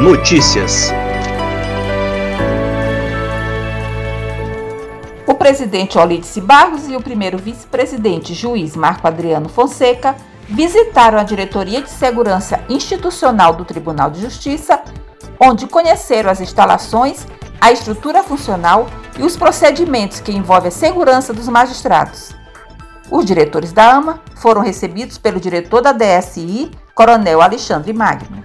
Notícias. O presidente Olídice Barros e o primeiro vice-presidente juiz Marco Adriano Fonseca visitaram a Diretoria de Segurança Institucional do Tribunal de Justiça, onde conheceram as instalações, a estrutura funcional e os procedimentos que envolvem a segurança dos magistrados. Os diretores da AMA foram recebidos pelo diretor da DSI, Coronel Alexandre Magno.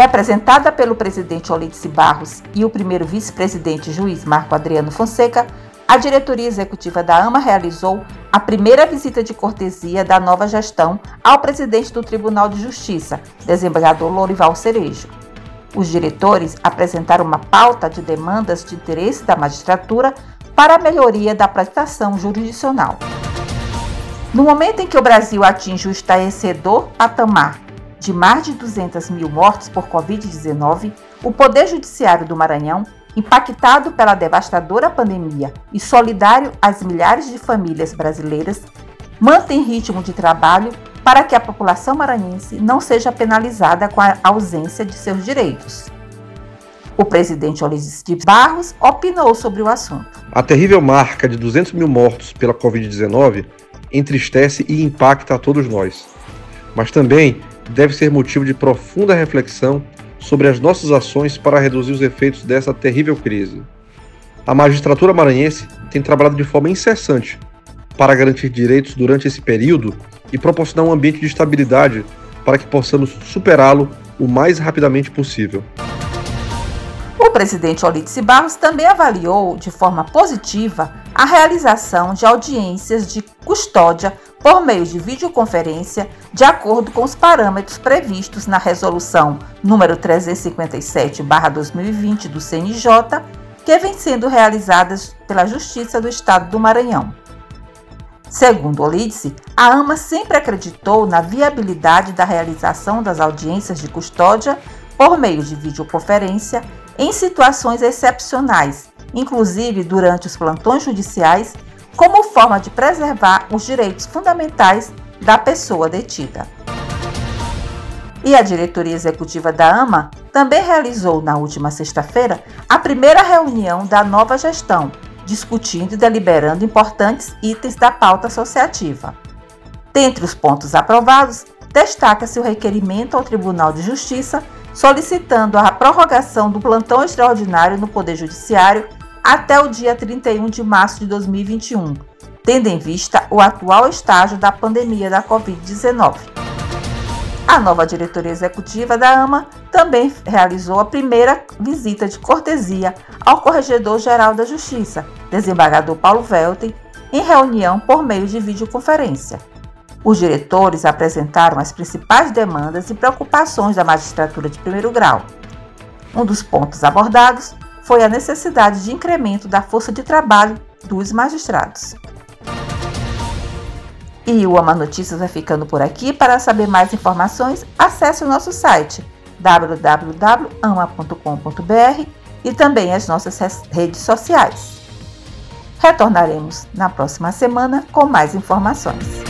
Representada pelo presidente Olídice Barros e o primeiro vice-presidente juiz Marco Adriano Fonseca, a diretoria executiva da AMA realizou a primeira visita de cortesia da nova gestão ao presidente do Tribunal de Justiça, desembargador Lorival Cerejo. Os diretores apresentaram uma pauta de demandas de interesse da magistratura para a melhoria da prestação jurisdicional. No momento em que o Brasil atinge o estarrecedor patamar de mais de 200 mil mortes por Covid-19, o Poder Judiciário do Maranhão impactado pela devastadora pandemia e solidário às milhares de famílias brasileiras, mantém ritmo de trabalho para que a população maranhense não seja penalizada com a ausência de seus direitos. O presidente Ulisses de Barros opinou sobre o assunto. A terrível marca de 200 mil mortos pela Covid-19 entristece e impacta a todos nós, mas também deve ser motivo de profunda reflexão sobre as nossas ações para reduzir os efeitos dessa terrível crise. A magistratura maranhense tem trabalhado de forma incessante para garantir direitos durante esse período e proporcionar um ambiente de estabilidade para que possamos superá-lo o mais rapidamente possível. O presidente Olídice Barros também avaliou de forma positiva a realização de audiências de custódia por meio de videoconferência, de acordo com os parâmetros previstos na resolução número 357/2020 do CNJ, que vem sendo realizadas pela Justiça do Estado do Maranhão. Segundo Olídice, a AMA sempre acreditou na viabilidade da realização das audiências de custódia por meio de videoconferência em situações excepcionais, inclusive durante os plantões judiciais como forma de preservar os direitos fundamentais da pessoa detida. E a diretoria executiva da AMA também realizou na última sexta-feira a primeira reunião da nova gestão, discutindo e deliberando importantes itens da pauta associativa. Dentre os pontos aprovados, destaca-se o requerimento ao Tribunal de Justiça solicitando a prorrogação do plantão extraordinário no Poder Judiciário até o dia 31 de março de 2021, tendo em vista o atual estágio da pandemia da Covid-19. A nova diretoria executiva da AMA também realizou a primeira visita de cortesia ao Corregedor-Geral da Justiça, desembargador Paulo Velten, em reunião por meio de videoconferência. Os diretores apresentaram as principais demandas e preocupações da magistratura de primeiro grau. Um dos pontos abordados foi a necessidade de incremento da força de trabalho dos magistrados. E o Ama Notícias vai ficando por aqui. Para saber mais informações, acesse o nosso site www.ama.com.br e também as nossas redes sociais. Retornaremos na próxima semana com mais informações.